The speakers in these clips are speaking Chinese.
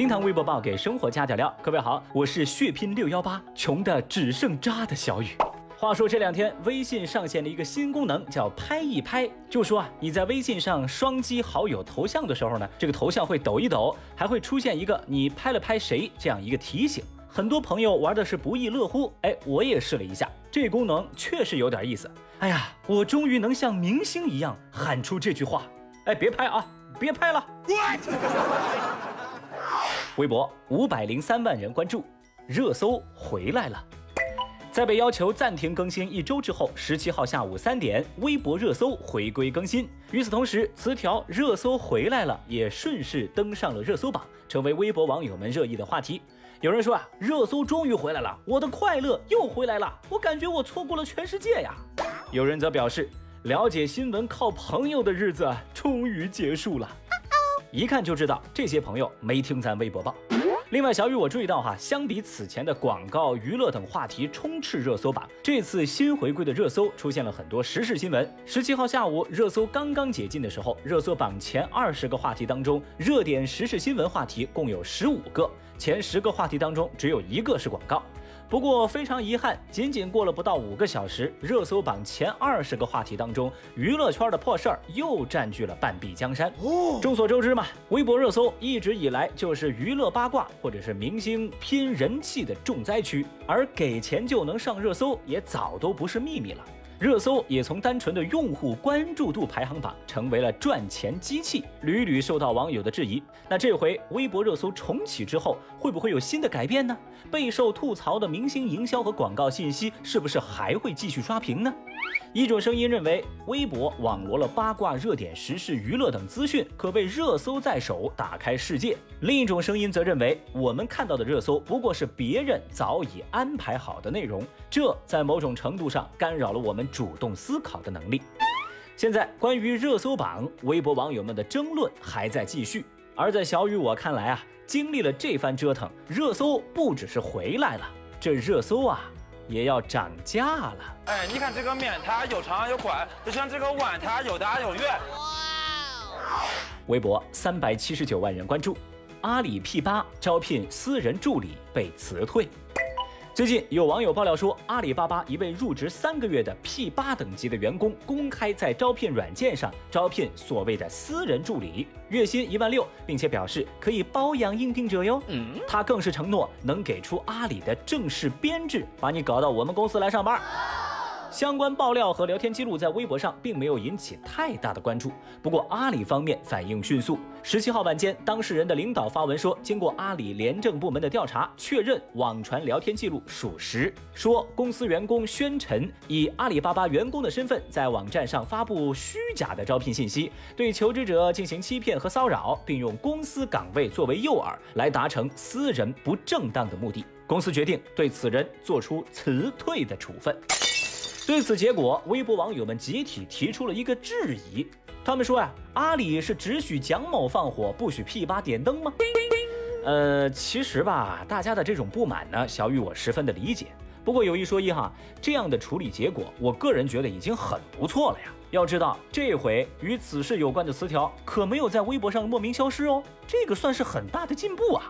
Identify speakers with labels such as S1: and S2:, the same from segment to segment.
S1: 厅堂微博报给生活加点料。各位好，我是血拼六幺八，穷的只剩渣的小雨。话说这两天微信上线了一个新功能，叫拍一拍。就说啊，你在微信上双击好友头像的时候呢，这个头像会抖一抖，还会出现一个你拍了拍谁这样一个提醒。很多朋友玩的是不亦乐乎。哎，我也试了一下，这功能确实有点意思。哎呀，我终于能像明星一样喊出这句话。哎，别拍啊，别拍了。微博五百零三万人关注，热搜回来了。在被要求暂停更新一周之后，十七号下午三点，微博热搜回归更新。与此同时，词条“热搜回来了”也顺势登上了热搜榜，成为微博网友们热议的话题。有人说啊，热搜终于回来了，我的快乐又回来了，我感觉我错过了全世界呀。有人则表示，了解新闻靠朋友的日子终于结束了。一看就知道这些朋友没听咱微博报。另外，小雨我注意到哈，相比此前的广告、娱乐等话题充斥热搜榜，这次新回归的热搜出现了很多时事新闻。十七号下午，热搜刚刚解禁的时候，热搜榜前二十个话题当中，热点时事新闻话题共有十五个，前十个话题当中只有一个是广告。不过非常遗憾，仅仅过了不到五个小时，热搜榜前二十个话题当中，娱乐圈的破事儿又占据了半壁江山。众所周知嘛，微博热搜一直以来就是娱乐八卦或者是明星拼人气的重灾区，而给钱就能上热搜也早都不是秘密了。热搜也从单纯的用户关注度排行榜成为了赚钱机器，屡屡受到网友的质疑。那这回微博热搜重启之后，会不会有新的改变呢？备受吐槽的明星营销和广告信息是不是还会继续刷屏呢？一种声音认为，微博网罗了八卦、热点、时事、娱乐等资讯，可谓热搜在手，打开世界。另一种声音则认为，我们看到的热搜不过是别人早已安排好的内容，这在某种程度上干扰了我们主动思考的能力。现在，关于热搜榜，微博网友们的争论还在继续。而在小雨我看来啊，经历了这番折腾，热搜不只是回来了，这热搜啊。也要涨价了。
S2: 哎，你看这个面它有长有宽，就像这个碗它有大有圆。
S1: 哇！微博三百七十九万人关注，阿里 P 八招聘私人助理被辞退。最近有网友爆料说，阿里巴巴一位入职三个月的 P 八等级的员工，公开在招聘软件上招聘所谓的私人助理，月薪一万六，并且表示可以包养应聘者哟。嗯，他更是承诺能给出阿里的正式编制，把你搞到我们公司来上班。相关爆料和聊天记录在微博上并没有引起太大的关注。不过阿里方面反应迅速，十七号晚间，当事人的领导发文说，经过阿里廉政部门的调查，确认网传聊天记录属实，说公司员工宣晨以阿里巴巴员工的身份在网站上发布虚假的招聘信息，对求职者进行欺骗和骚扰，并用公司岗位作为诱饵来达成私人不正当的目的。公司决定对此人做出辞退的处分。对此结果，微博网友们集体提出了一个质疑。他们说呀，阿里是只许蒋某放火，不许 P 八点灯吗？呃，其实吧，大家的这种不满呢，小雨我十分的理解。不过有一说一哈，这样的处理结果，我个人觉得已经很不错了呀。要知道，这回与此事有关的词条可没有在微博上莫名消失哦，这个算是很大的进步啊。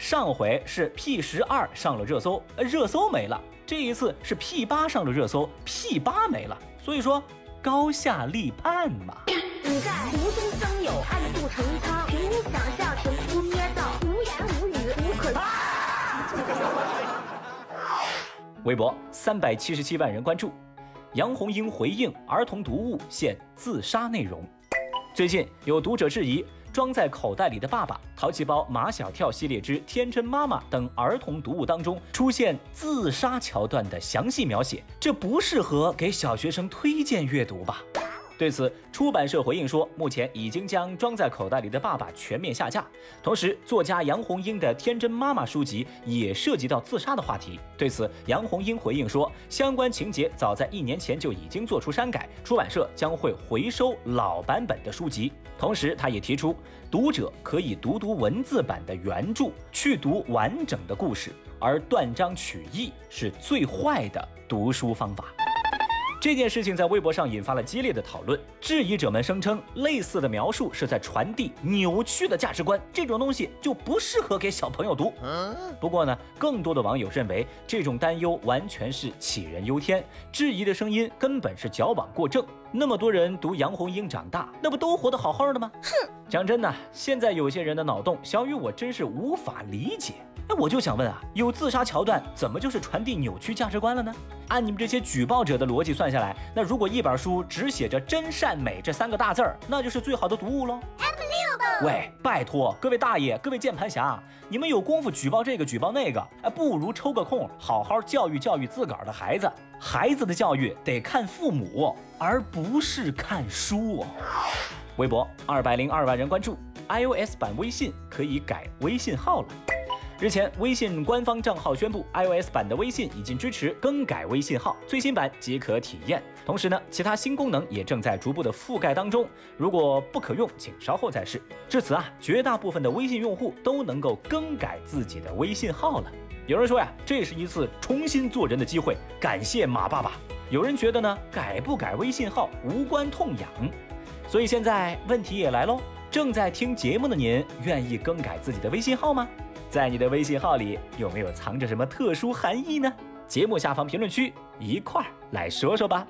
S1: 上回是 P 十二上了热搜，热搜没了。这一次是 P 八上了热搜，P 八没了，所以说高下立判嘛。你在无中生有，暗度陈仓，凭空想象，凭空捏造，无言无语，无可。微博三百七十七万人关注，杨红樱回应儿童读物现自杀内容。最近有读者质疑。装在口袋里的爸爸、淘气包、马小跳系列之天真妈妈等儿童读物当中出现自杀桥段的详细描写，这不适合给小学生推荐阅读吧？对此，出版社回应说，目前已经将装在口袋里的爸爸全面下架。同时，作家杨红樱的《天真妈妈》书籍也涉及到自杀的话题。对此，杨红樱回应说，相关情节早在一年前就已经做出删改，出版社将会回收老版本的书籍。同时，他也提出，读者可以读读文字版的原著，去读完整的故事，而断章取义是最坏的读书方法。这件事情在微博上引发了激烈的讨论，质疑者们声称类似的描述是在传递扭曲的价值观，这种东西就不适合给小朋友读。不过呢，更多的网友认为这种担忧完全是杞人忧天，质疑的声音根本是矫枉过正。那么多人读杨红樱长大，那不都活得好好的吗？哼，讲真的，现在有些人的脑洞，小雨我真是无法理解。那我就想问啊，有自杀桥段，怎么就是传递扭曲价值观了呢？按你们这些举报者的逻辑算下来，那如果一本书只写着真善美这三个大字儿，那就是最好的读物喽。喂，拜托各位大爷、各位键盘侠，你们有功夫举报这个举报那个，哎，不如抽个空好好教育教育自个儿的孩子。孩子的教育得看父母，而不是看书哦。微博二百零二万人关注，iOS 版微信可以改微信号了。日前，微信官方账号宣布，iOS 版的微信已经支持更改微信号，最新版即可体验。同时呢，其他新功能也正在逐步的覆盖当中。如果不可用，请稍后再试。至此啊，绝大部分的微信用户都能够更改自己的微信号了。有人说呀，这是一次重新做人的机会，感谢马爸爸。有人觉得呢，改不改微信号无关痛痒。所以现在问题也来喽，正在听节目的您，愿意更改自己的微信号吗？在你的微信号里有没有藏着什么特殊含义呢？节目下方评论区一块儿来说说吧。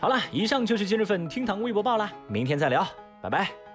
S1: 好了，以上就是今日份厅堂微博报了，明天再聊，拜拜。